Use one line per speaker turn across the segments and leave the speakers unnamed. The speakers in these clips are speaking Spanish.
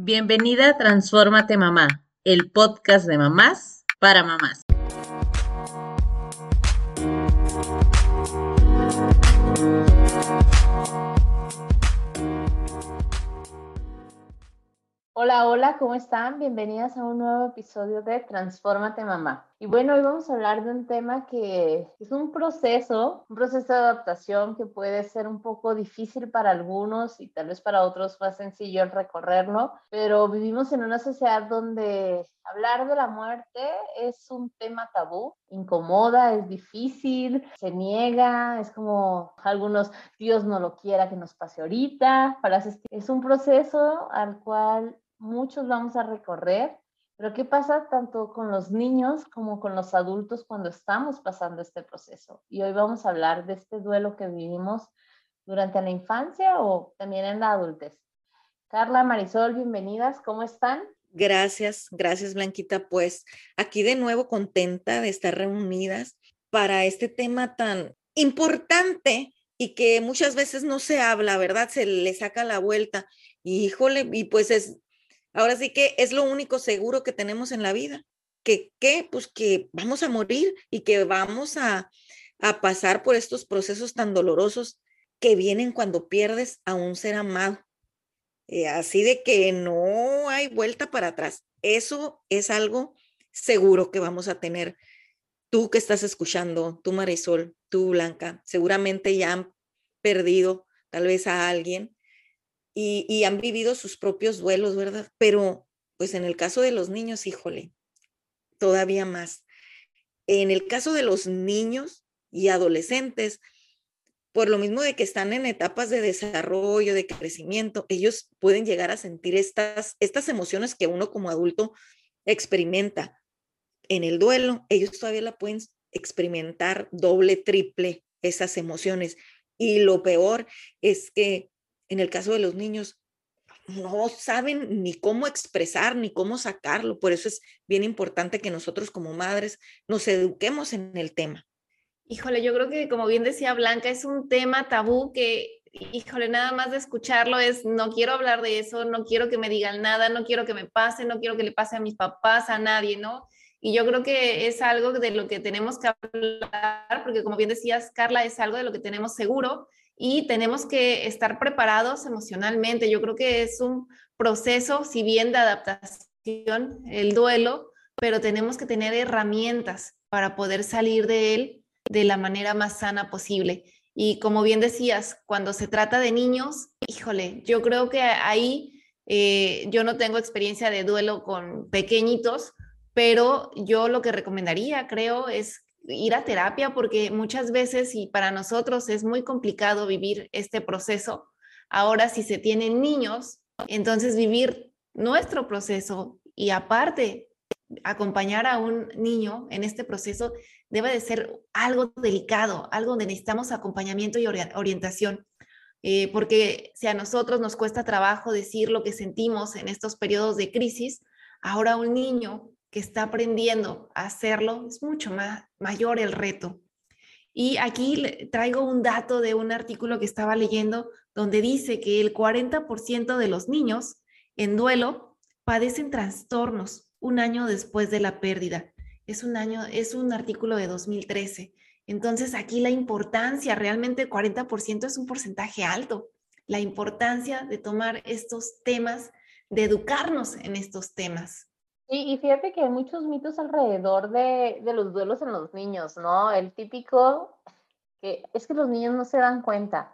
Bienvenida a Transfórmate Mamá, el podcast de mamás para mamás. Hola, hola, ¿cómo están? Bienvenidas a un nuevo episodio de Transfórmate Mamá. Y bueno, hoy vamos a hablar de un tema que es un proceso, un proceso de adaptación que puede ser un poco difícil para algunos y tal vez para otros más sencillo el recorrerlo, pero vivimos en una sociedad donde hablar de la muerte es un tema tabú, incomoda, es difícil, se niega, es como algunos, Dios no lo quiera que nos pase ahorita, para es un proceso al cual muchos vamos a recorrer pero ¿qué pasa tanto con los niños como con los adultos cuando estamos pasando este proceso? Y hoy vamos a hablar de este duelo que vivimos durante la infancia o también en la adultez. Carla, Marisol, bienvenidas, ¿cómo están?
Gracias, gracias Blanquita. Pues aquí de nuevo contenta de estar reunidas para este tema tan importante y que muchas veces no se habla, ¿verdad? Se le saca la vuelta. Y híjole, y pues es Ahora sí que es lo único seguro que tenemos en la vida, que, ¿qué? pues que vamos a morir y que vamos a, a pasar por estos procesos tan dolorosos que vienen cuando pierdes a un ser amado. Eh, así de que no hay vuelta para atrás. Eso es algo seguro que vamos a tener. Tú que estás escuchando, tú Marisol, tú Blanca, seguramente ya han perdido tal vez a alguien y, han vivido sus propios duelos, ¿verdad? Pero pues en el caso de los niños, híjole, todavía más. En el caso de los niños y adolescentes, por lo mismo de que están en etapas de desarrollo, de crecimiento, ellos pueden llegar a sentir estas, estas emociones que uno como adulto experimenta. En el duelo, ellos todavía la pueden experimentar doble, triple esas emociones. Y lo peor es que en el caso de los niños, no saben ni cómo expresar ni cómo sacarlo. Por eso es bien importante que nosotros como madres nos eduquemos en el tema.
Híjole, yo creo que como bien decía Blanca, es un tema tabú que, híjole, nada más de escucharlo es, no quiero hablar de eso, no quiero que me digan nada, no quiero que me pase, no quiero que le pase a mis papás, a nadie, ¿no? Y yo creo que es algo de lo que tenemos que hablar, porque como bien decías, Carla, es algo de lo que tenemos seguro y tenemos que estar preparados emocionalmente. Yo creo que es un proceso, si bien de adaptación, el duelo, pero tenemos que tener herramientas para poder salir de él de la manera más sana posible. Y como bien decías, cuando se trata de niños, híjole, yo creo que ahí eh, yo no tengo experiencia de duelo con pequeñitos, pero yo lo que recomendaría, creo, es ir a terapia porque muchas veces y para nosotros es muy complicado vivir este proceso. Ahora, si se tienen niños, entonces vivir nuestro proceso y aparte acompañar a un niño en este proceso debe de ser algo delicado, algo donde necesitamos acompañamiento y orientación. Eh, porque si a nosotros nos cuesta trabajo decir lo que sentimos en estos periodos de crisis, ahora un niño que está aprendiendo a hacerlo, es mucho más mayor el reto. Y aquí traigo un dato de un artículo que estaba leyendo donde dice que el 40% de los niños en duelo padecen trastornos un año después de la pérdida. Es un año, es un artículo de 2013. Entonces aquí la importancia, realmente 40% es un porcentaje alto. La importancia de tomar estos temas, de educarnos en estos temas.
Y, fíjate que hay muchos mitos alrededor de, de, los duelos en los niños, ¿no? El típico que es que los niños no se dan cuenta,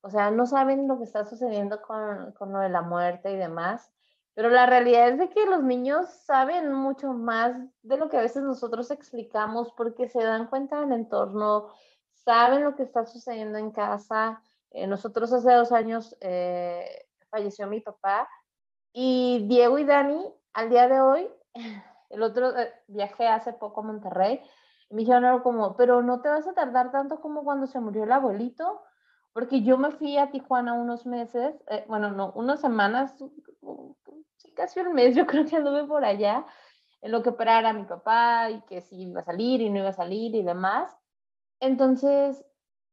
o sea, no saben lo que está sucediendo con, con lo de la muerte y demás, pero la realidad es de que los niños saben mucho más de lo que a veces nosotros explicamos porque se dan cuenta del entorno, saben lo que está sucediendo en casa. Eh, nosotros hace dos años eh, falleció mi papá y Diego y Dani al día de hoy, el otro eh, viajé hace poco a Monterrey, y me dijeron como, pero no te vas a tardar tanto como cuando se murió el abuelito, porque yo me fui a Tijuana unos meses, eh, bueno, no, unas semanas, casi un mes, yo creo que anduve por allá, en lo que operara mi papá y que si iba a salir y no iba a salir y demás. Entonces,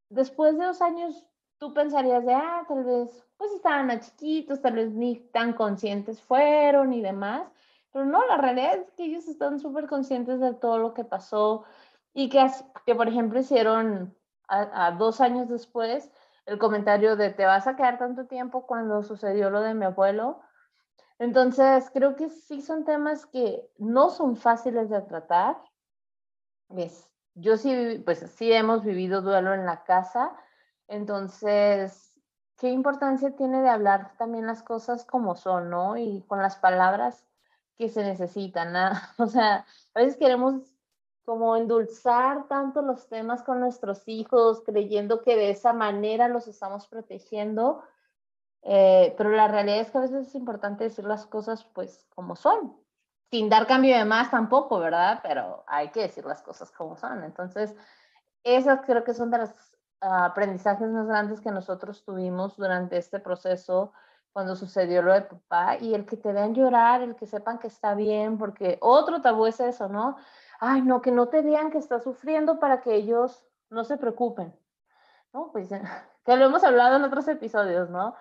después de dos años tú pensarías de, ah, tal vez, pues estaban chiquitos, tal vez ni tan conscientes fueron y demás, pero no, la realidad es que ellos están súper conscientes de todo lo que pasó y que, que por ejemplo, hicieron a, dos años después el comentario de te vas a quedar tanto tiempo cuando sucedió lo de mi abuelo. Entonces, creo que sí son temas que no son fáciles de tratar. Es, yo sí, pues sí hemos vivido duelo en la casa. Entonces, ¿qué importancia tiene de hablar también las cosas como son, ¿no? Y con las palabras que se necesitan. O sea, a veces queremos como endulzar tanto los temas con nuestros hijos, creyendo que de esa manera los estamos protegiendo, eh, pero la realidad es que a veces es importante decir las cosas pues como son, sin dar cambio de más tampoco, ¿verdad? Pero hay que decir las cosas como son. Entonces, esas creo que son de los aprendizajes más grandes que nosotros tuvimos durante este proceso cuando sucedió lo de papá y el que te vean llorar, el que sepan que está bien, porque otro tabú es eso, ¿no? ay, no, que no te vean que estás sufriendo para que ellos no se preocupen, ¿no? Pues que lo hemos hablado en otros episodios, ¿no?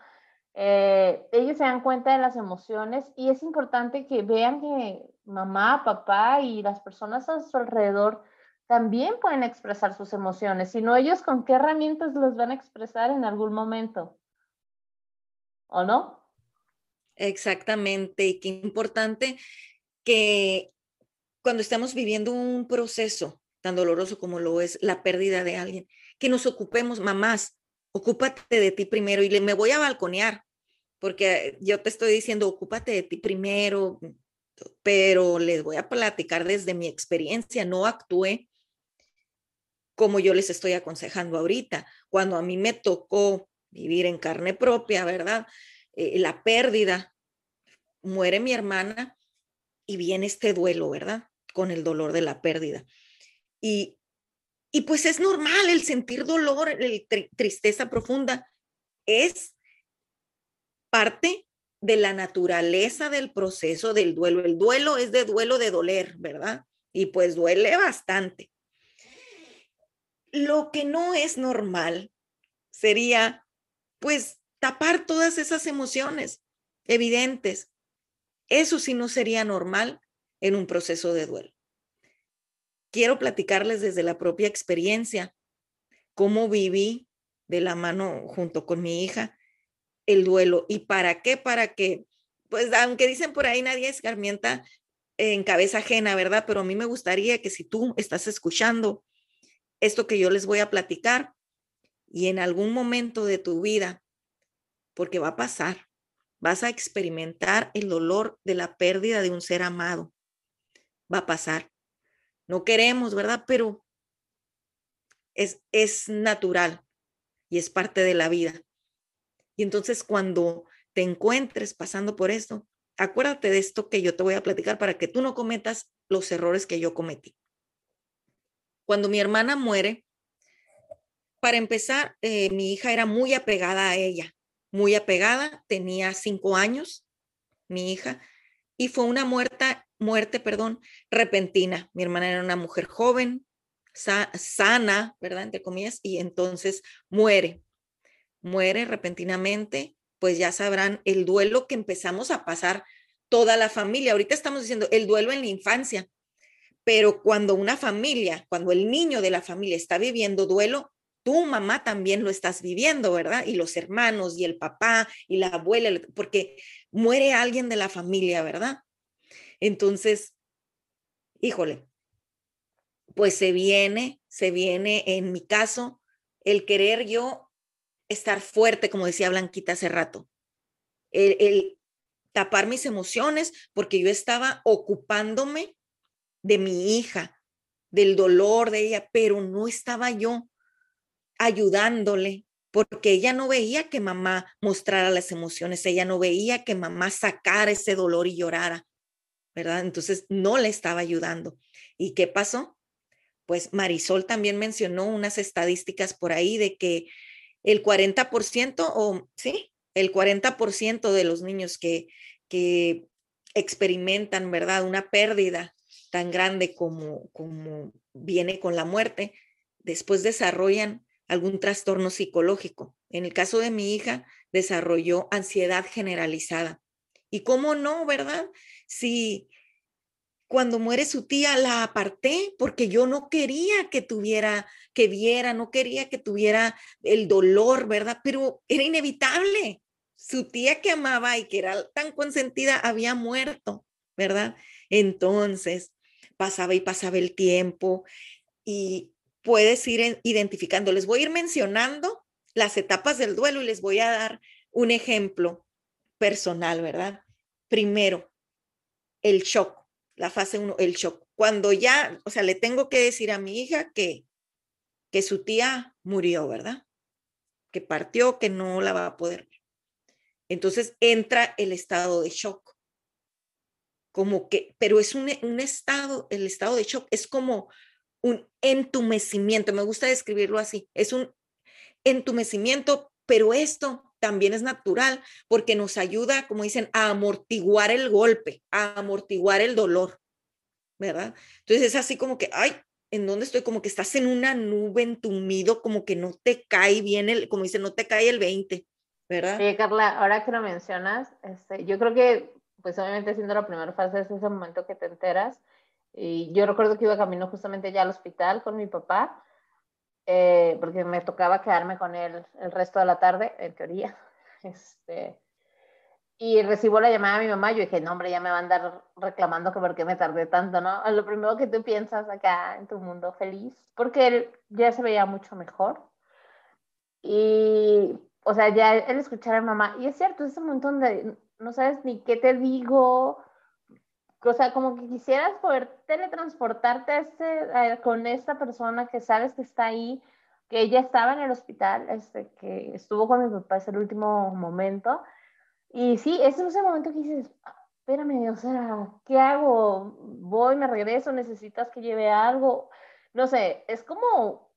Eh, ellos se dan cuenta de las emociones y es importante que vean que mamá, papá y las personas a su alrededor también pueden expresar sus emociones, sino ellos con qué herramientas los van a expresar en algún momento. ¿O no?
Exactamente, y qué importante que cuando estamos viviendo un proceso tan doloroso como lo es la pérdida de alguien, que nos ocupemos, mamás, ocúpate de ti primero y le, me voy a balconear, porque yo te estoy diciendo, ocúpate de ti primero, pero les voy a platicar desde mi experiencia, no actué como yo les estoy aconsejando ahorita. Cuando a mí me tocó vivir en carne propia, ¿verdad? Eh, la pérdida, muere mi hermana y viene este duelo, ¿verdad? con el dolor de la pérdida. Y, y pues es normal el sentir dolor, tristeza profunda. Es parte de la naturaleza del proceso del duelo. El duelo es de duelo de doler, ¿verdad? Y pues duele bastante. Lo que no es normal sería, pues, tapar todas esas emociones evidentes. Eso sí no sería normal en un proceso de duelo. Quiero platicarles desde la propia experiencia cómo viví de la mano junto con mi hija el duelo y para qué, para que, pues aunque dicen por ahí nadie escarmienta en cabeza ajena, ¿verdad? Pero a mí me gustaría que si tú estás escuchando esto que yo les voy a platicar y en algún momento de tu vida, porque va a pasar, vas a experimentar el dolor de la pérdida de un ser amado va a pasar. No queremos, ¿verdad? Pero es, es natural y es parte de la vida. Y entonces cuando te encuentres pasando por esto, acuérdate de esto que yo te voy a platicar para que tú no cometas los errores que yo cometí. Cuando mi hermana muere, para empezar, eh, mi hija era muy apegada a ella, muy apegada, tenía cinco años, mi hija, y fue una muerta muerte, perdón, repentina. Mi hermana era una mujer joven, sana, ¿verdad? Entre comillas, y entonces muere. Muere repentinamente, pues ya sabrán el duelo que empezamos a pasar toda la familia. Ahorita estamos diciendo el duelo en la infancia, pero cuando una familia, cuando el niño de la familia está viviendo duelo, tu mamá también lo estás viviendo, ¿verdad? Y los hermanos y el papá y la abuela, porque muere alguien de la familia, ¿verdad? Entonces, híjole, pues se viene, se viene en mi caso el querer yo estar fuerte, como decía Blanquita hace rato, el, tapar mis emociones porque yo estaba ocupándome de mi hija, del dolor de ella, pero no estaba yo ayudándole porque ella no veía que mamá mostrara las emociones, ella no veía que mamá sacara ese dolor y llorara. ¿verdad? Entonces no le estaba ayudando. ¿Y qué pasó? Pues Marisol también mencionó unas estadísticas por ahí de que el 40% o sí, el 40% de los niños que, que experimentan, ¿verdad? Una pérdida tan grande como, como viene con la muerte, después desarrollan algún trastorno psicológico. En el caso de mi hija, desarrolló ansiedad generalizada. ¿Y cómo no, verdad? Si cuando muere su tía la aparté porque yo no quería que tuviera, que viera, no quería que tuviera el dolor, ¿verdad? Pero era inevitable. Su tía que amaba y que era tan consentida había muerto, ¿verdad? Entonces pasaba y pasaba el tiempo y puedes ir identificando. Les voy a ir mencionando las etapas del duelo y les voy a dar un ejemplo personal, ¿verdad? Primero, el shock la fase 1, el shock. Cuando ya, o sea, le tengo que decir a mi hija que, que su tía murió, ¿verdad? Que partió, que no la va a poder. Entonces entra el estado de shock. Como que, pero es un, un estado, el estado de shock es como un entumecimiento, me gusta describirlo así, es un entumecimiento, pero esto también es natural porque nos ayuda, como dicen, a amortiguar el golpe, a amortiguar el dolor, ¿verdad? Entonces es así como que, ay, ¿en dónde estoy? Como que estás en una nube entumido, como que no te cae bien el, como dicen, no te cae el 20, ¿verdad?
Sí, Carla, ahora que lo mencionas, este, yo creo que, pues obviamente siendo la primera fase es ese momento que te enteras. Y yo recuerdo que iba camino justamente ya al hospital con mi papá eh, porque me tocaba quedarme con él el resto de la tarde, en teoría. Este, y recibo la llamada de mi mamá, yo dije, no, hombre, ya me va a andar reclamando que por qué me tardé tanto, ¿no? Lo primero que tú piensas acá en tu mundo feliz, porque él ya se veía mucho mejor. Y, o sea, ya él escuchar a mi mamá, y es cierto, es un montón de, no sabes ni qué te digo, o sea, como que quisieras poder teletransportarte este, con esta persona que sabes que está ahí, que ella estaba en el hospital, este, que estuvo con mi papá, es el último momento. Y sí, ese es ese momento que dices, espérame, o sea, ¿qué hago? Voy, me regreso, necesitas que lleve algo. No sé, es como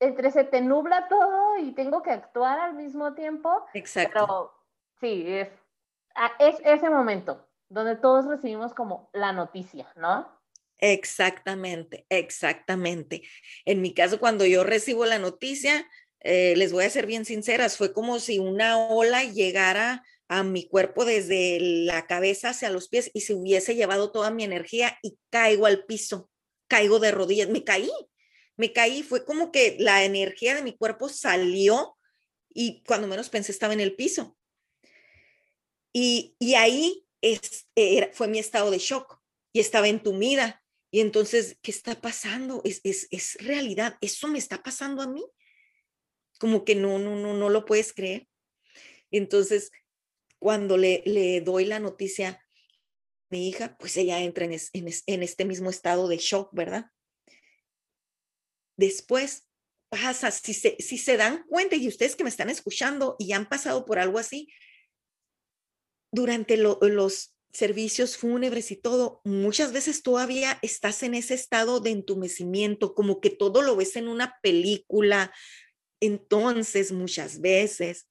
entre se te nubla todo y tengo que actuar al mismo tiempo.
Exacto.
Pero sí, es, es ese momento donde todos recibimos como la noticia, ¿no?
Exactamente, exactamente. En mi caso, cuando yo recibo la noticia, eh, les voy a ser bien sinceras, fue como si una ola llegara a mi cuerpo desde la cabeza hacia los pies y se hubiese llevado toda mi energía y caigo al piso, caigo de rodillas, me caí, me caí, fue como que la energía de mi cuerpo salió y cuando menos pensé estaba en el piso. Y, y ahí es, fue mi estado de shock y estaba entumida. Y entonces, ¿qué está pasando? Es, es, es realidad, eso me está pasando a mí. Como que no, no, no, no lo puedes creer. Entonces, cuando le, le doy la noticia a mi hija, pues ella entra en, en, en este mismo estado de shock, ¿verdad? Después pasa, si se, si se dan cuenta y ustedes que me están escuchando y han pasado por algo así, durante los servicios fúnebres y todo, muchas veces todavía estás en ese estado de entumecimiento, como que todo lo ves en una película. Entonces, muchas veces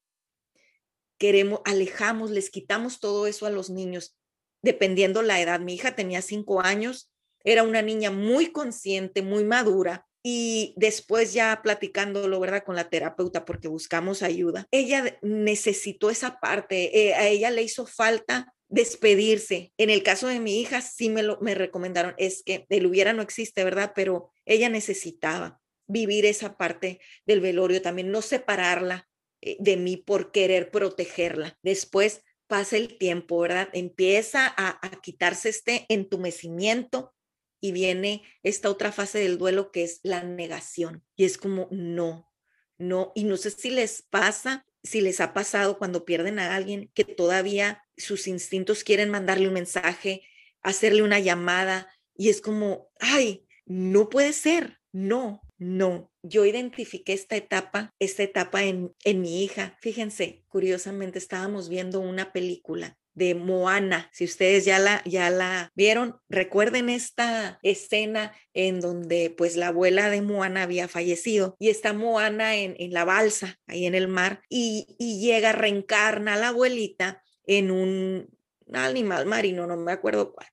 queremos, alejamos, les quitamos todo eso a los niños, dependiendo la edad. Mi hija tenía cinco años, era una niña muy consciente, muy madura, y después ya platicándolo, ¿verdad? Con la terapeuta porque buscamos ayuda, ella necesitó esa parte, eh, a ella le hizo falta despedirse. En el caso de mi hija, sí me, lo, me recomendaron, es que el hubiera no existe, ¿verdad? Pero ella necesitaba vivir esa parte del velorio también, no separarla eh, de mí por querer protegerla. Después pasa el tiempo, ¿verdad? Empieza a, a quitarse este entumecimiento y viene esta otra fase del duelo que es la negación. Y es como, no, no. Y no sé si les pasa, si les ha pasado cuando pierden a alguien que todavía sus instintos quieren mandarle un mensaje, hacerle una llamada y es como, ay, no puede ser, no, no. Yo identifiqué esta etapa, esta etapa en, en mi hija. Fíjense, curiosamente estábamos viendo una película de Moana. Si ustedes ya la, ya la vieron, recuerden esta escena en donde pues la abuela de Moana había fallecido y está Moana en, en la balsa, ahí en el mar, y, y llega, reencarna a la abuelita en un animal marino, no me acuerdo cuál.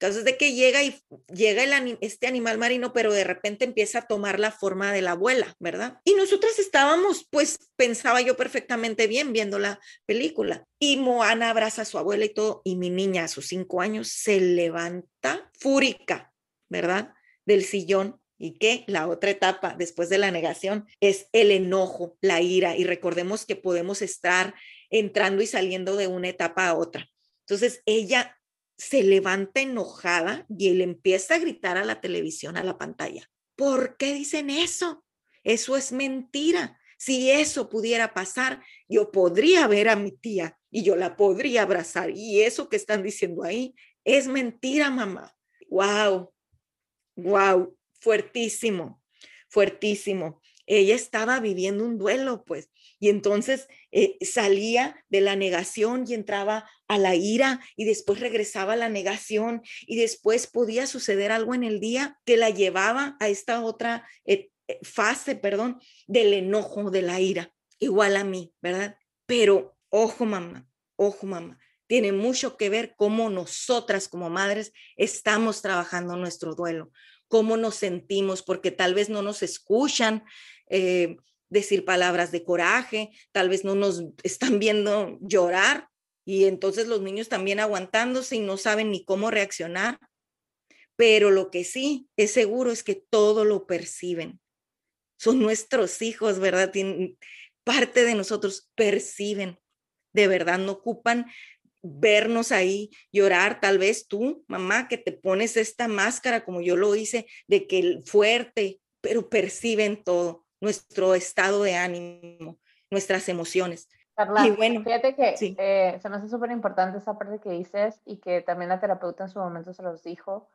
Caso de que llega y llega el, este animal marino, pero de repente empieza a tomar la forma de la abuela, ¿verdad? Y nosotras estábamos, pues pensaba yo perfectamente bien viendo la película. Y Moana abraza a su abuela y todo, y mi niña a sus cinco años se levanta fúrica, ¿verdad? Del sillón y que la otra etapa después de la negación es el enojo, la ira. Y recordemos que podemos estar entrando y saliendo de una etapa a otra. Entonces ella se levanta enojada y él empieza a gritar a la televisión, a la pantalla. ¿Por qué dicen eso? Eso es mentira. Si eso pudiera pasar, yo podría ver a mi tía y yo la podría abrazar. Y eso que están diciendo ahí es mentira, mamá. Wow, wow, fuertísimo, fuertísimo. Ella estaba viviendo un duelo, pues, y entonces eh, salía de la negación y entraba a la ira y después regresaba a la negación y después podía suceder algo en el día que la llevaba a esta otra eh, eh, fase, perdón, del enojo, de la ira, igual a mí, ¿verdad? Pero ojo, mamá, ojo, mamá, tiene mucho que ver cómo nosotras como madres estamos trabajando nuestro duelo, cómo nos sentimos, porque tal vez no nos escuchan, decir palabras de coraje, tal vez no nos están viendo llorar y entonces los niños también aguantándose y no saben ni cómo reaccionar. Pero lo que sí es seguro es que todo lo perciben. Son nuestros hijos, ¿verdad? parte de nosotros perciben. De verdad, no ocupan vernos ahí llorar, tal vez tú, mamá, que te pones esta máscara como yo lo hice, de que el fuerte, pero perciben todo nuestro estado de ánimo, nuestras emociones.
Carla, y bueno, fíjate que eh, se me hace súper importante esa parte que dices y que también la terapeuta en su momento se los dijo,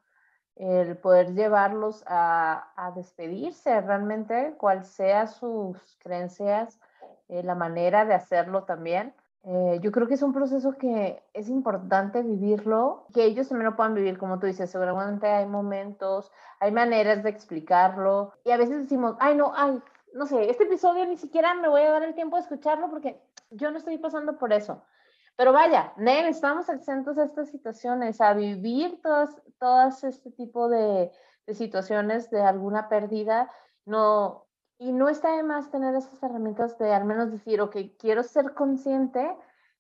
el poder llevarlos a, a despedirse realmente, cual sea sus creencias, eh, la manera de hacerlo también. Eh, yo creo que es un proceso que es importante vivirlo, que ellos también lo puedan vivir, como tú dices, seguramente hay momentos, hay maneras de explicarlo y a veces decimos, ay no, ay, no sé, este episodio ni siquiera me voy a dar el tiempo de escucharlo porque yo no estoy pasando por eso. Pero vaya, estamos exentos a estas situaciones, a vivir todas, todas este tipo de, de situaciones de alguna pérdida. No, y no está de más tener esas herramientas de al menos decir, ok, quiero ser consciente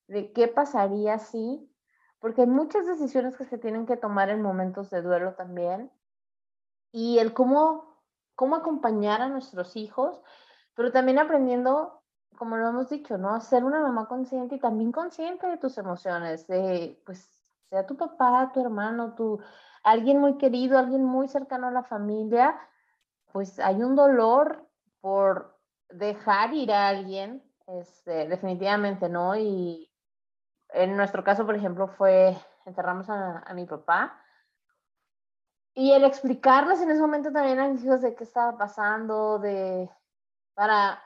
de qué pasaría si, porque hay muchas decisiones que se tienen que tomar en momentos de duelo también. Y el cómo cómo acompañar a nuestros hijos, pero también aprendiendo, como lo hemos dicho, ¿no? A ser una mamá consciente y también consciente de tus emociones, de, pues, sea tu papá, tu hermano, tu, alguien muy querido, alguien muy cercano a la familia, pues hay un dolor por dejar ir a alguien, este, definitivamente, ¿no? Y en nuestro caso, por ejemplo, fue, enterramos a, a mi papá y el explicarles en ese momento también a mis hijos de qué estaba pasando, de para,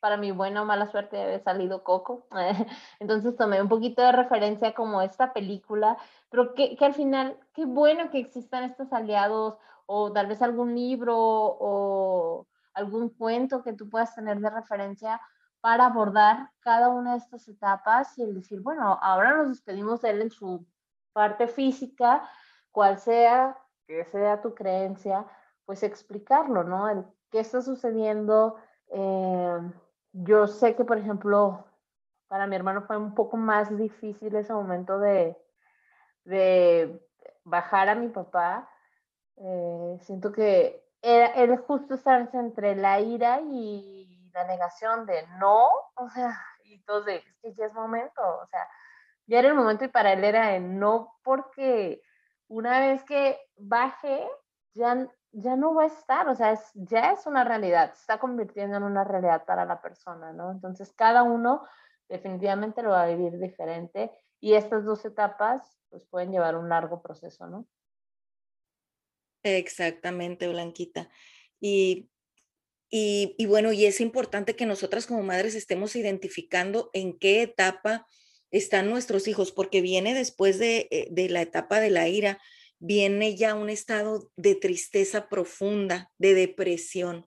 para mi buena o mala suerte haber salido Coco. Entonces tomé un poquito de referencia como esta película, pero que, que, al final, qué bueno que existan estos aliados o tal vez algún libro o algún cuento que tú puedas tener de referencia para abordar cada una de estas etapas y el decir, bueno, ahora nos despedimos de él en su parte física, cual sea que sea tu creencia, pues explicarlo, ¿no? El qué está sucediendo. Eh, yo sé que, por ejemplo, para mi hermano fue un poco más difícil ese momento de, de bajar a mi papá. Eh, siento que era, él justo estar entre la ira y la negación de no, o sea, y entonces, es que ya es momento, o sea, ya era el momento y para él era el no porque una vez que baje, ya, ya no va a estar, o sea, ya es una realidad, se está convirtiendo en una realidad para la persona, ¿no? Entonces, cada uno definitivamente lo va a vivir diferente y estas dos etapas pues pueden llevar un largo proceso, ¿no?
Exactamente, Blanquita. Y, y, y, bueno, y es importante que nosotras como madres estemos identificando en qué etapa están nuestros hijos, porque viene después eh, de, la etapa de la ira, viene ya un estado de tristeza profunda, de depresión.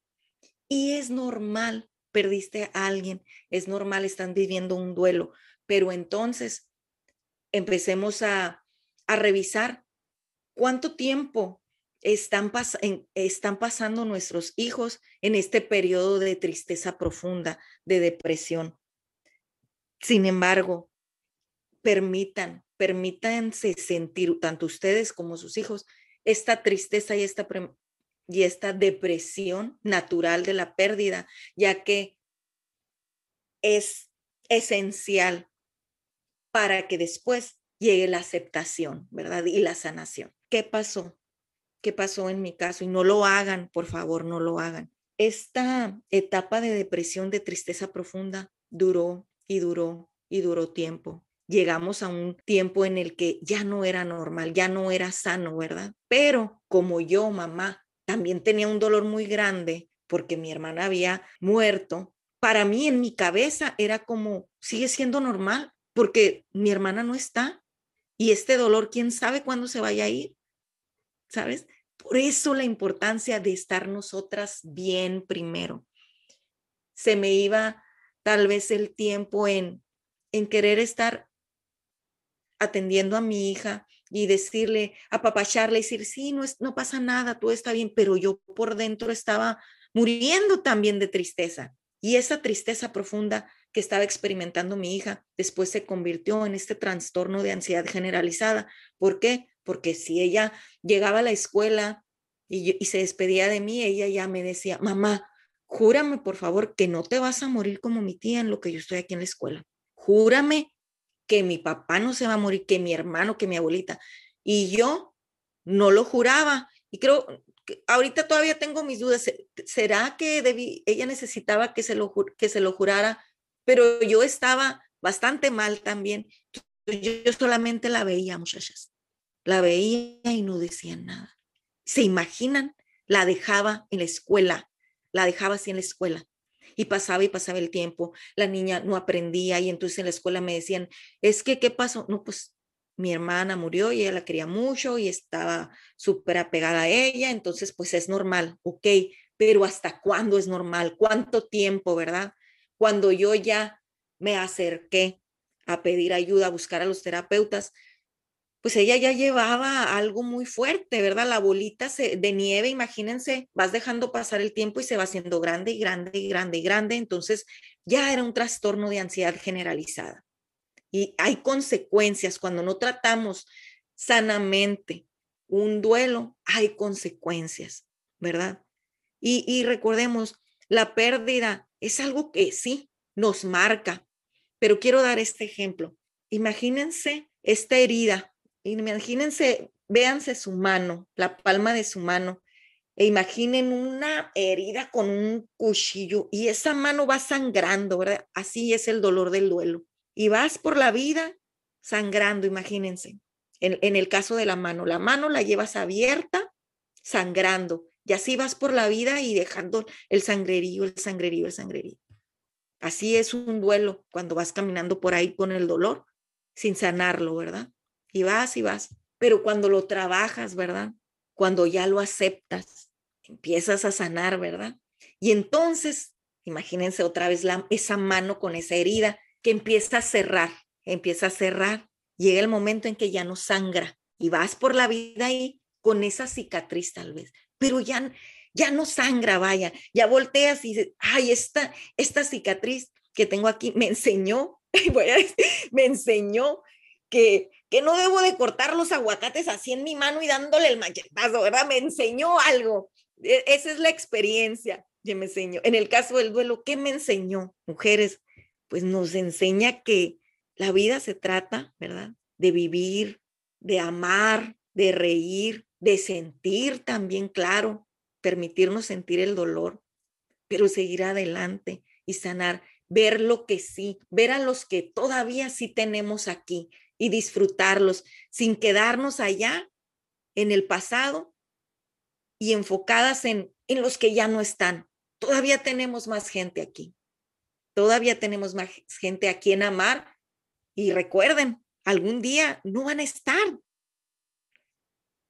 Y es normal, perdiste a alguien, es normal, están viviendo un duelo, pero entonces empecemos a, a revisar ¿Cuánto tiempo están, están pasando nuestros hijos en este periodo de tristeza profunda, de depresión? Sin embargo, permitan, permítanse sentir, tanto ustedes como sus hijos, esta tristeza y esta, y esta depresión natural de la pérdida, ya que es esencial para que después llegue la aceptación, ¿verdad? Y la sanación. ¿Qué pasó? ¿Qué pasó en mi caso? Y no lo hagan, por favor, no lo hagan. Esta etapa de depresión, de tristeza profunda, duró y duró y duró tiempo. Llegamos a un tiempo en el que ya no era normal, ya no era sano, ¿verdad? Pero como yo, mamá, también tenía un dolor muy grande porque mi hermana había muerto, para mí en mi cabeza era como, sigue siendo normal porque mi hermana no está y este dolor, quién sabe cuándo se vaya a ir, ¿sabes? Por eso la importancia de estar nosotras bien primero. Se me iba tal vez el tiempo en, en querer estar atendiendo a mi hija y decirle, apapacharle, decir, sí, no, es, no pasa nada, todo está bien, pero yo por dentro estaba muriendo también de tristeza. Y esa tristeza profunda que estaba experimentando mi hija después se convirtió en este trastorno de ansiedad generalizada. ¿Por qué? Porque si ella llegaba a la escuela y, y se despedía de mí, ella ya me decía, mamá, júrame por favor que no te vas a morir como mi tía en lo que yo estoy aquí en la escuela. Júrame que mi papá no se va a morir, que mi hermano, que mi abuelita. Y yo no lo juraba. Y creo, ahorita todavía tengo mis dudas. ¿Será que ella necesitaba que se, lo, que se lo jurara? Pero yo estaba bastante mal también. Yo, solamente la veía, muchachas. La veía y no decía nada. ¿Se imaginan? La dejaba en la escuela. La dejaba así en la escuela. Y pasaba y pasaba el tiempo. La niña no aprendía y entonces en la escuela me decían, es que, ¿qué pasó? No, pues mi hermana murió y ella la quería mucho y estaba súper apegada a ella, entonces pues es normal, ok, pero ¿hasta cuándo es normal? ¿Cuánto tiempo, verdad? Cuando yo ya me acerqué a pedir ayuda, a buscar a los terapeutas, pues ella ya llevaba algo muy fuerte, ¿verdad? La bolita de nieve, imagínense, vas dejando pasar el tiempo y se va haciendo grande y grande y grande y grande, entonces ya era un trastorno de ansiedad generalizada. Y hay consecuencias cuando no tratamos sanamente un duelo, hay consecuencias, ¿verdad? Y, recordemos, la pérdida es algo que sí nos marca, pero quiero dar este ejemplo. Imagínense esta herida, imagínense, véanse su mano, la palma de su mano, e imaginen una herida con un cuchillo y esa mano va sangrando, ¿verdad? Así es el dolor del duelo y vas por la vida sangrando, imagínense. En, el caso de la mano, la mano la llevas abierta, sangrando, y así vas por la vida y dejando el sangrerío, el sangrerío, el sangrerío. Así es un duelo cuando vas caminando por ahí con el dolor, sin sanarlo, ¿verdad? Y vas y vas. Pero cuando lo trabajas, ¿verdad? Cuando ya lo aceptas, empiezas a sanar, ¿verdad? Y entonces, imagínense otra vez esa mano con esa herida que empieza a cerrar, empieza a cerrar. Llega el momento en que ya no sangra y vas por la vida ahí con esa cicatriz tal vez, pero ya, ya no sangra, vaya, ya volteas y dices, ay, esta, esta cicatriz que tengo aquí me enseñó, me enseñó que, que no debo de cortar los aguacates así en mi mano y dándole el machetazo, ¿verdad? Me enseñó algo. E, esa es la experiencia que me enseñó. En el caso del duelo, ¿qué me enseñó? Mujeres, pues nos enseña que la vida se trata, ¿verdad? De vivir, de amar, de reír, de sentir también, claro, permitirnos sentir el dolor, pero seguir adelante y sanar, ver lo que sí, ver a los que todavía sí tenemos aquí y disfrutarlos sin quedarnos allá en el pasado y enfocadas en, en los que ya no están. Todavía tenemos más gente aquí. Todavía tenemos más gente a quien amar y recuerden, algún día no van a estar.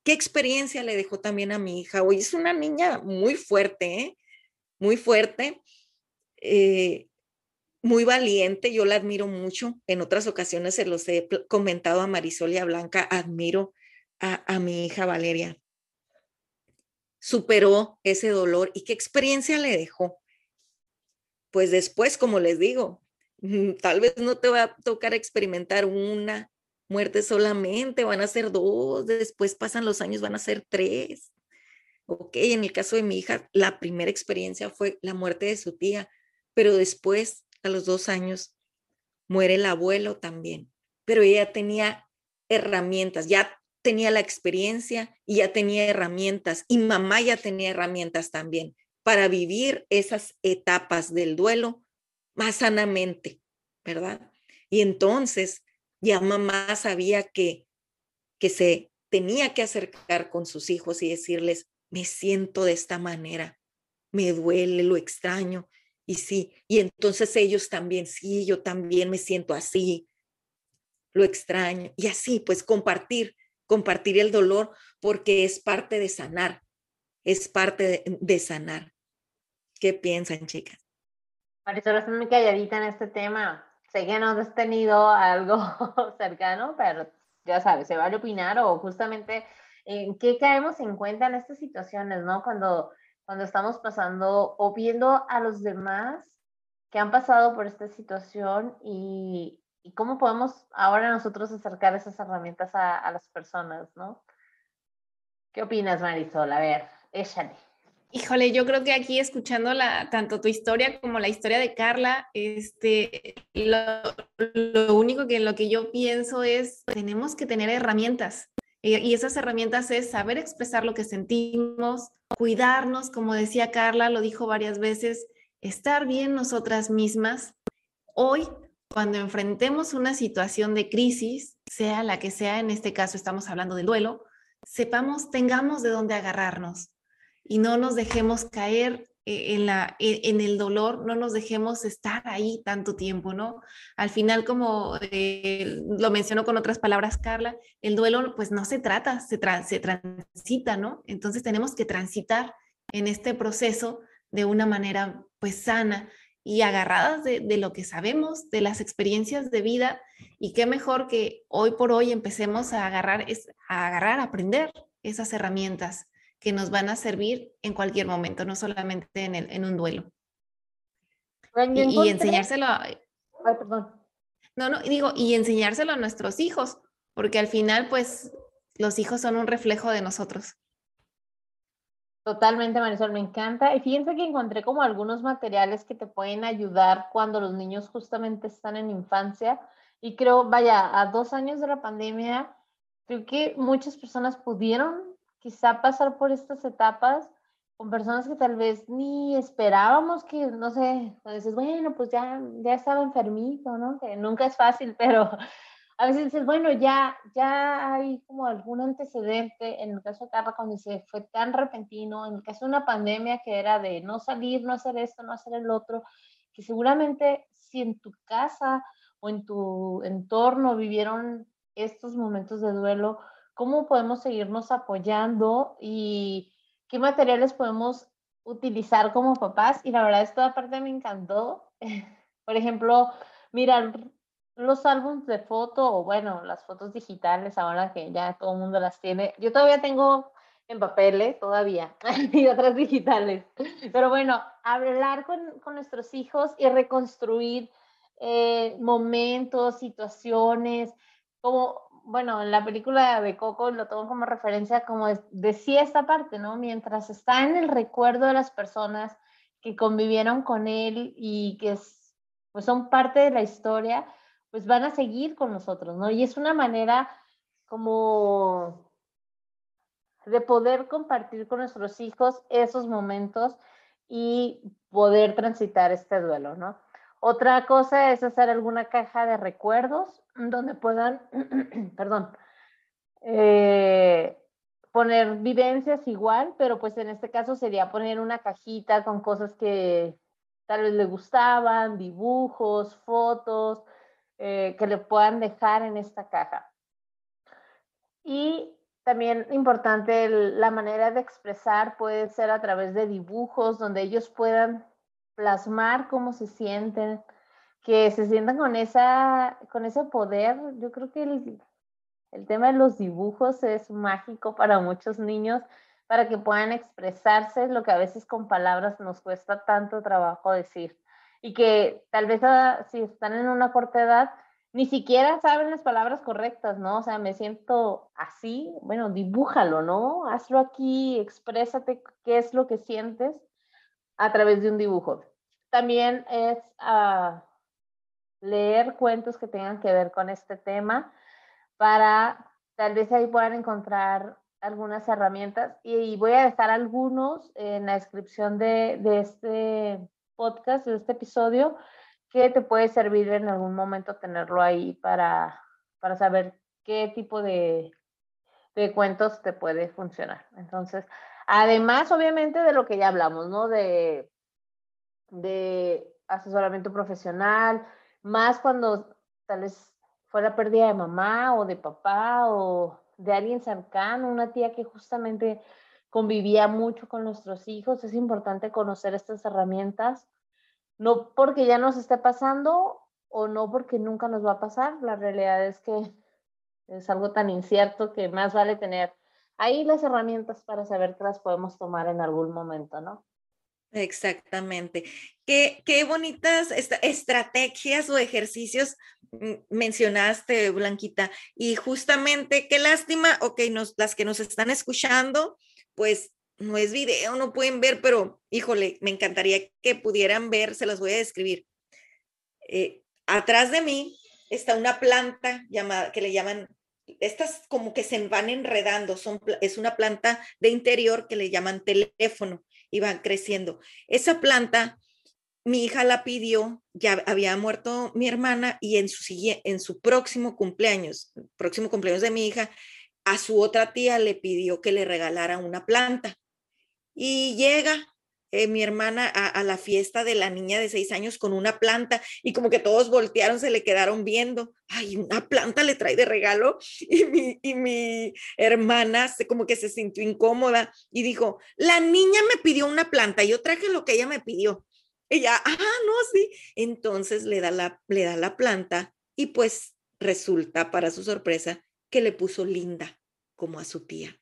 ¿Qué experiencia le dejó también a mi hija? Hoy es una niña muy fuerte, ¿eh? muy fuerte, eh, muy valiente. Yo la admiro mucho. En otras ocasiones se los he comentado a Marisol y a Blanca. Admiro a, mi hija Valeria. Superó ese dolor y qué experiencia le dejó. Pues después, como les digo, mm, tal vez no te va a tocar experimentar una muerte solamente, van a ser dos, después pasan los años, van a ser tres. Ok, en el caso de mi hija, la primera experiencia fue la muerte de su tía, pero después, a los dos años, muere el abuelo también. Pero ella tenía herramientas, ya tenía la experiencia y ya tenía herramientas y mamá ya tenía herramientas también para vivir esas etapas del duelo más sanamente, ¿verdad? Y entonces ya mamá sabía que, que se tenía que acercar con sus hijos y decirles, me siento de esta manera, me duele, lo extraño. Y sí, y entonces ellos también, sí, yo también me siento así, lo extraño. Y así, pues compartir compartir el dolor porque es parte de sanar, es parte de, sanar. ¿Qué piensan, chicas?
Marisol, estás muy calladita en este tema. Sé que no has tenido algo cercano, pero ya sabes, se vale opinar o justamente en qué caemos en cuenta en estas situaciones, ¿no? Cuando, cuando estamos pasando o viendo a los demás que han pasado por esta situación y, cómo podemos ahora nosotros acercar esas herramientas a, las personas, ¿no? ¿Qué opinas, Marisol? A ver, échale.
Híjole, yo creo que aquí escuchando la, tanto tu historia como la historia de Carla, este, lo, lo único que en lo que yo pienso es, tenemos que tener herramientas. Y esas herramientas es saber expresar lo que sentimos, cuidarnos, como decía Carla, lo dijo varias veces, estar bien nosotras mismas. Hoy cuando enfrentemos una situación de crisis, sea la que sea, en este caso estamos hablando del duelo, sepamos, tengamos de dónde agarrarnos y no nos dejemos caer eh, en, la, e, en el dolor, no nos dejemos estar ahí tanto tiempo, ¿no? Al final, como eh, lo mencionó con otras palabras Carla, el duelo pues no se trata, se, se transita, ¿no? Entonces tenemos que transitar en este proceso de una manera pues sana, y agarradas de, lo que sabemos, de las experiencias de vida, y qué mejor que hoy por hoy empecemos a agarrar, a agarrar, a aprender esas herramientas que nos van a servir en cualquier momento, no solamente en, el, en un duelo. y, enseñárselo a... Ay, perdón. No, no, digo, y enseñárselo a nuestros hijos, porque al final, pues, los hijos son un reflejo de nosotros.
Totalmente, Marisol, me encanta. Y fíjense que encontré como algunos materiales que te pueden ayudar cuando los niños justamente están en infancia. Y creo, vaya, a dos años de la pandemia, creo que muchas personas pudieron quizá pasar por estas etapas con personas que tal vez ni esperábamos que, no sé, dices, bueno, pues ya, ya estaba enfermito, ¿no? Que nunca es fácil, pero a veces dices, bueno, ya, ya hay como algún antecedente, en el caso de Carla, cuando se fue tan repentino, en el caso de una pandemia que era de no salir, no hacer esto, no hacer el otro, que seguramente si en tu casa o en tu entorno vivieron estos momentos de duelo, ¿cómo podemos seguirnos apoyando y qué materiales podemos utilizar como papás? Y la verdad, esta parte me encantó. Por ejemplo, mirar los álbumes de foto, o bueno, las fotos digitales, ahora que ya todo el mundo las tiene. Yo todavía tengo en papeles, todavía, y otras digitales. Pero bueno, hablar con, con nuestros hijos y reconstruir eh, momentos, situaciones, como, bueno, en la película de Coco lo tomo como referencia, como decía esta parte, ¿no? Mientras está en el recuerdo de las personas que convivieron con él y que pues son parte de la historia, pues van a seguir con nosotros, ¿no? Y es una manera como de poder compartir con nuestros hijos esos momentos y poder transitar este duelo, ¿no? Otra cosa es hacer alguna caja de recuerdos donde puedan, perdón, eh, poner vivencias igual, pero pues en este caso sería poner una cajita con cosas que tal vez le gustaban, dibujos, fotos, eh, que le puedan dejar en esta caja. Y también importante, la manera de expresar puede ser a través de dibujos donde ellos puedan plasmar cómo se sienten, que se sientan con, esa, con ese poder. Yo creo que El tema de los dibujos es mágico para muchos niños para que puedan expresarse lo que a veces con palabras nos cuesta tanto trabajo decir. Y que tal vez ah, si están en una corta edad, ni siquiera saben las palabras correctas, ¿no? O sea, me siento así, bueno, dibújalo, ¿no? Hazlo aquí, exprésate qué es lo que sientes a través de un dibujo. También es ah, leer cuentos que tengan que ver con este tema para tal vez ahí puedan encontrar algunas herramientas y, voy a dejar algunos en la descripción de, de este podcast, de este episodio, que te puede servir en algún momento tenerlo ahí para, para saber qué tipo de, de cuentos te puede funcionar. Entonces, además, obviamente, de lo que ya hablamos, ¿no? De, de asesoramiento profesional, más cuando tal vez fue la pérdida de mamá o de papá o de alguien cercano, una tía que justamente convivía mucho con nuestros hijos. Es importante conocer estas herramientas no porque ya nos esté pasando o no porque nunca nos va a pasar. La realidad es que es algo tan incierto que más vale tener ahí las herramientas para saber que las podemos tomar en algún momento, ¿no?
Exactamente. Qué, qué bonitas estrategias o ejercicios mencionaste, Blanquita. Y justamente, qué lástima, ok, nos, las que nos están escuchando, pues no es video, no pueden ver, pero híjole, me encantaría que pudieran ver, se las voy a describir. Eh, atrás de mí está una planta llamada, que le llaman, estas como que se van enredando, es una planta de interior que le llaman teléfono y van creciendo. Esa planta, mi hija la pidió, ya había muerto mi hermana y en su, en su próximo cumpleaños, próximo cumpleaños de mi hija, a su otra tía le pidió que le regalara una planta. Y llega eh, mi hermana a, la fiesta de la niña de seis años con una planta y como que todos voltearon, se le quedaron viendo. Ay, una planta le trae de regalo y mi, y mi hermana se, como que se sintió incómoda y dijo, la niña me pidió una planta, yo traje lo que ella me pidió. Ella, ah, no, sí. Entonces le da la, le da la planta y pues resulta para su sorpresa que le puso linda como a su tía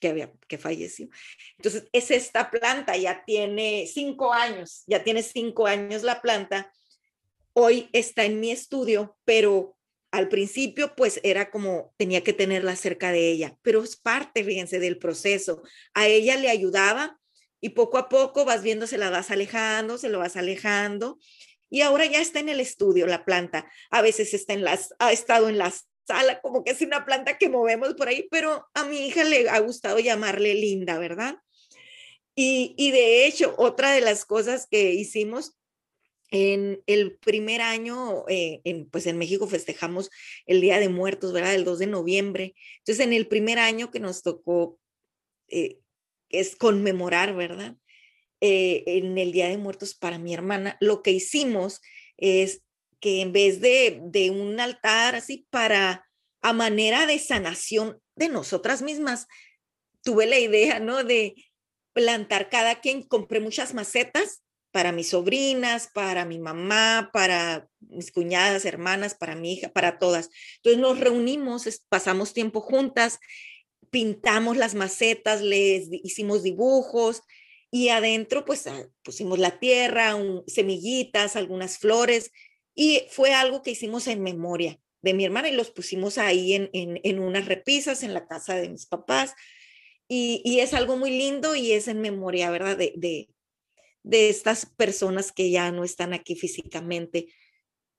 que, había, que falleció. Entonces, es esta planta, ya tiene cinco años, ya tiene cinco años la planta. Hoy está en mi estudio, pero al principio pues era como tenía que tenerla cerca de ella, pero es parte, fíjense, del proceso. A ella le ayudaba y poco a poco vas viendo, se la vas alejando, se lo vas alejando. Y ahora ya está en el estudio la planta. A veces está en las, ha estado en las como que es una planta que movemos por ahí, pero a mi hija le ha gustado llamarle linda, ¿verdad? Y, y de hecho, otra de las cosas que hicimos en el primer año, eh, en, pues en México festejamos el Día de Muertos, ¿verdad? El 2 de noviembre. Entonces, en el primer año que nos tocó, eh, es conmemorar, ¿verdad? Eh, en el Día de Muertos para mi hermana, lo que hicimos es que en vez de, un altar así para a manera de sanación de nosotras mismas, tuve la idea, ¿no? De plantar cada quien, compré muchas macetas para mis sobrinas, para mi mamá, para mis cuñadas, hermanas, para mi hija, para todas. Entonces nos reunimos, pasamos tiempo juntas, pintamos las macetas, les hicimos dibujos y adentro pues ah, pusimos la tierra, semillitas, algunas flores y fue algo que hicimos en memoria de mi hermana y los pusimos ahí en, en, unas repisas en la casa de mis papás. Y, y, es algo muy lindo y es en memoria, ¿verdad? De, de, de estas personas que ya no están aquí físicamente.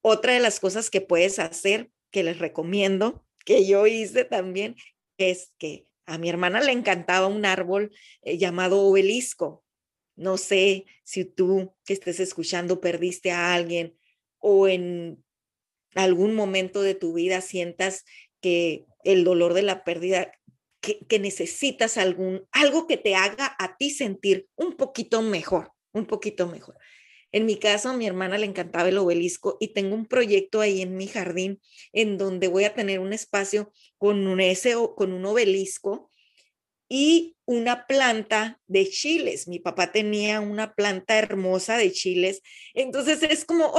Otra de las cosas que puedes hacer, que les recomiendo, que yo hice también, es que a mi hermana le encantaba un árbol eh, llamado obelisco. No sé si tú que estés escuchando perdiste a alguien o en algún momento de tu vida sientas que el dolor de la pérdida, que, necesitas algún, algo que te haga a ti sentir un poquito mejor, un poquito mejor. En mi caso, a mi hermana le encantaba el obelisco y tengo un proyecto ahí en mi jardín en donde voy a tener un espacio con un, ese, con un obelisco y una planta de chiles. Mi papá tenía una planta hermosa de chiles. Entonces es como,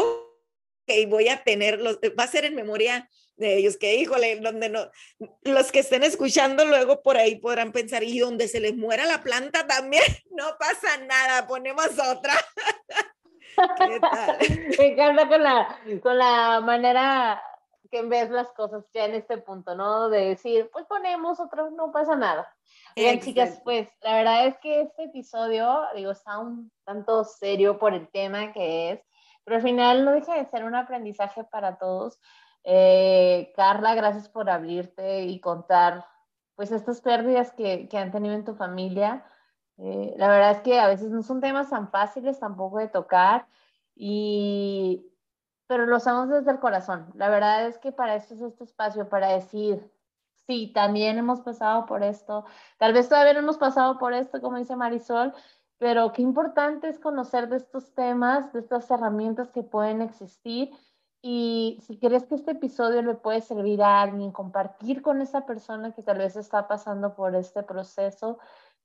y voy a tenerlos, va a ser en memoria de ellos, que híjole, donde no, los que estén escuchando luego por ahí podrán pensar, y donde se les muera la planta también, no pasa nada, ponemos otra.
¿Qué tal? Me encanta con la, con la manera que ves las cosas ya en este punto, ¿no? De decir, pues ponemos otra, no pasa nada. Bien, chicas, pues la verdad es que este episodio, digo, está un tanto serio por el tema que es, pero al final no deja de ser un aprendizaje para todos. Eh, Carla, gracias por abrirte y contar pues estas pérdidas que, que han tenido en tu familia. Eh, la verdad es que a veces no son temas tan fáciles tampoco de tocar, y, pero lo hacemos desde el corazón. La verdad es que para esto es este espacio, para decir, sí, también hemos pasado por esto, tal vez todavía no hemos pasado por esto, como dice Marisol, pero qué importante es conocer de estos temas, de estas herramientas que pueden existir. Y si crees que este episodio le puede servir a alguien, compartir con esa persona que tal vez está pasando por este proceso,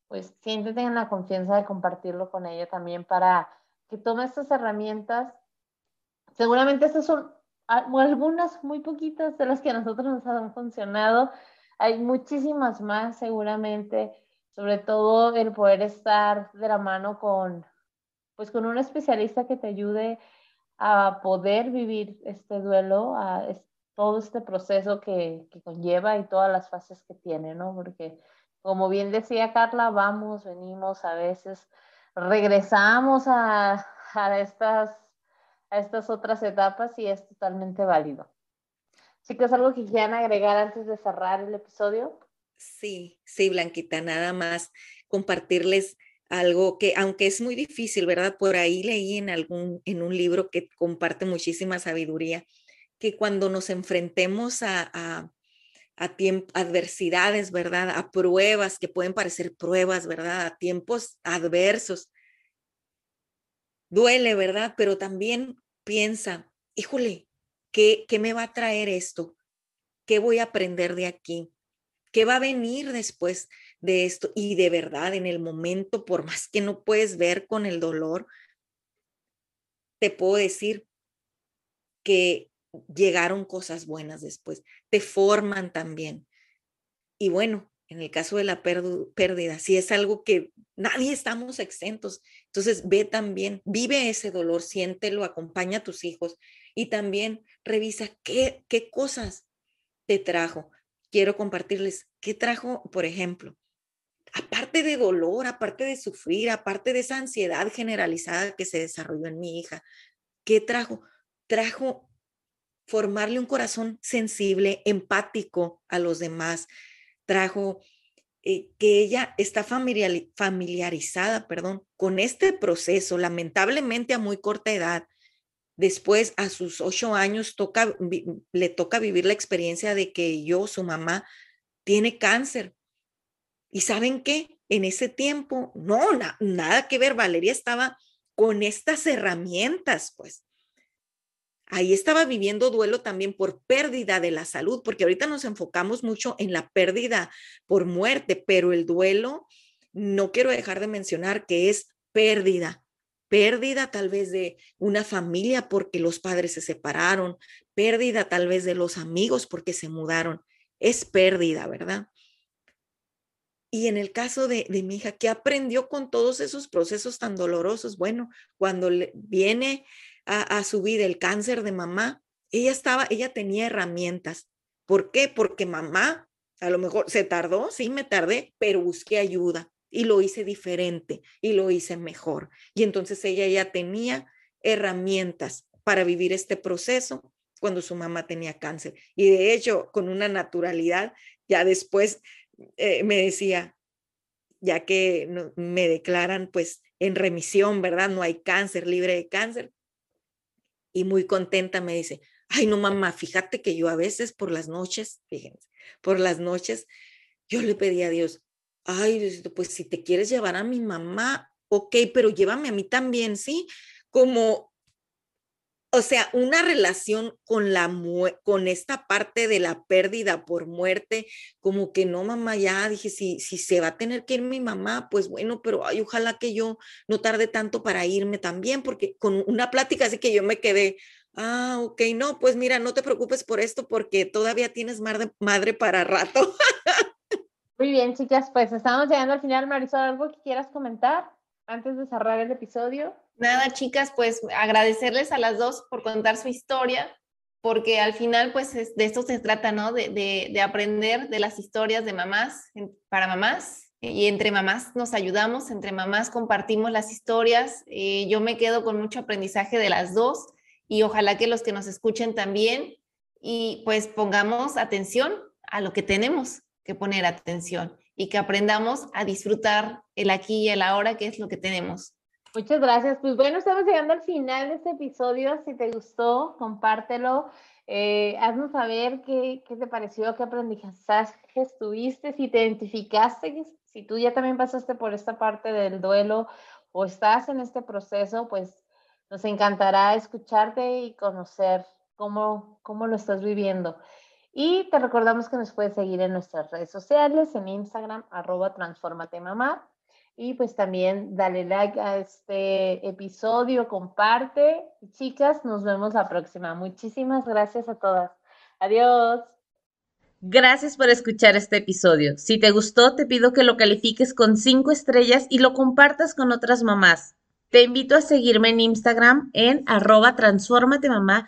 pues siéntete en la confianza de compartirlo con ella también para que tome estas herramientas. Seguramente estas son algunas muy poquitas de las que a nosotros nos han funcionado. Hay muchísimas más seguramente sobre todo el poder estar de la mano con, pues con un especialista que te ayude a poder vivir este duelo, a todo este proceso que, que, conlleva y todas las fases que tiene, ¿no? Porque como bien decía Carla, vamos, venimos, a veces regresamos a, a, estas, a estas otras etapas y es totalmente válido. Chicos, ¿algo que quieran agregar antes de cerrar el episodio?
Sí, sí, Blanquita, nada más compartirles algo que, aunque es muy difícil, ¿verdad? Por ahí leí en algún, en un libro que comparte muchísima sabiduría, que cuando nos enfrentemos a, a, a adversidades, ¿verdad? A pruebas que pueden parecer pruebas, ¿verdad? A tiempos adversos. Duele, ¿verdad? Pero también piensa, híjole, ¿qué, qué me va a traer esto? ¿Qué voy a aprender de aquí? ¿Qué va a venir después de esto? Y de verdad, en el momento, por más que no puedes ver con el dolor, te puedo decir que llegaron cosas buenas después, te forman también. Y bueno, en el caso de la pérdida, si es algo que nadie estamos exentos, entonces ve también, vive ese dolor, siéntelo, acompaña a tus hijos y también revisa qué, qué cosas te trajo quiero compartirles qué trajo, por ejemplo, aparte de dolor, aparte de sufrir, aparte de esa ansiedad generalizada que se desarrolló en mi hija, ¿qué trajo? Trajo formarle un corazón sensible, empático a los demás, trajo eh, que ella está familiarizada, perdón, con este proceso, lamentablemente a muy corta edad, Después, a sus ocho años, toca, le toca vivir la experiencia de que yo, su mamá, tiene cáncer. ¿Y saben qué? En ese tiempo, no, nada que ver, Valeria estaba con estas herramientas, pues. Ahí estaba viviendo duelo también por pérdida de la salud, porque ahorita nos enfocamos mucho en la pérdida por muerte, pero el duelo, no quiero dejar de mencionar que es pérdida, pérdida tal vez de una familia porque los padres se separaron, pérdida tal vez de los amigos porque se mudaron. Es pérdida, ¿verdad? Y en el caso de, mi hija, ¿qué aprendió con todos esos procesos tan dolorosos? Bueno, cuando le, viene a, a su vida el cáncer de mamá, ella estaba, ella tenía herramientas. ¿Por qué? Porque mamá, a lo mejor se tardó, sí, me tardé, pero busqué ayuda y lo hice diferente y lo hice mejor. Y entonces ella ya tenía herramientas para vivir este proceso cuando su mamá tenía cáncer. Y de hecho, con una naturalidad, ya después eh, me decía, ya que me declaran pues en remisión, ¿verdad? No hay cáncer, libre de cáncer. Y muy contenta me dice, ay no mamá, fíjate que yo a veces por las noches, fíjense, por las noches, yo le pedí a Dios, ay, pues si te quieres llevar a mi mamá, ok, pero llévame a mí también, ¿sí? Como, o sea, una relación con la con esta parte de la pérdida por muerte, como que no, mamá, ya dije, si, si se va a tener que ir mi mamá, pues bueno, pero ay, ojalá que yo no tarde tanto para irme también, porque con una plática así que yo me quedé, Ah, ok, no, pues mira, no te preocupes por esto porque todavía tienes madre, madre para rato.
Muy bien, chicas, pues estamos llegando al final. Marisol, ¿algo que quieras comentar antes de cerrar el episodio?
Nada, chicas, pues agradecerles a las dos por contar su historia, porque al final, pues de esto se trata, ¿no? De, de, aprender de las historias de mamás para mamás. Y entre mamás nos ayudamos, entre mamás compartimos las historias. Eh, yo me quedo con mucho aprendizaje de las dos y ojalá que los que nos escuchen también y pues pongamos atención a lo que tenemos, que poner atención y que aprendamos a disfrutar el aquí y el ahora, que es lo que tenemos.
Muchas gracias. Pues bueno, estamos llegando al final de este episodio. Si te gustó, compártelo. Eh, haznos saber qué, qué, te pareció, qué aprendizajes tuviste, si te identificaste, si tú ya también pasaste por esta parte del duelo o estás en este proceso, pues nos encantará escucharte y conocer cómo, cómo lo estás viviendo. Y te recordamos que nos puedes seguir en nuestras redes sociales, en Instagram, arroba mamá. Y pues también dale like a este episodio, comparte. Chicas, nos vemos la próxima. Muchísimas gracias a todas. Adiós.
Gracias por escuchar este episodio. Si te gustó, te pido que lo califiques con cinco estrellas y lo compartas con otras mamás. Te invito a seguirme en Instagram en arroba mamá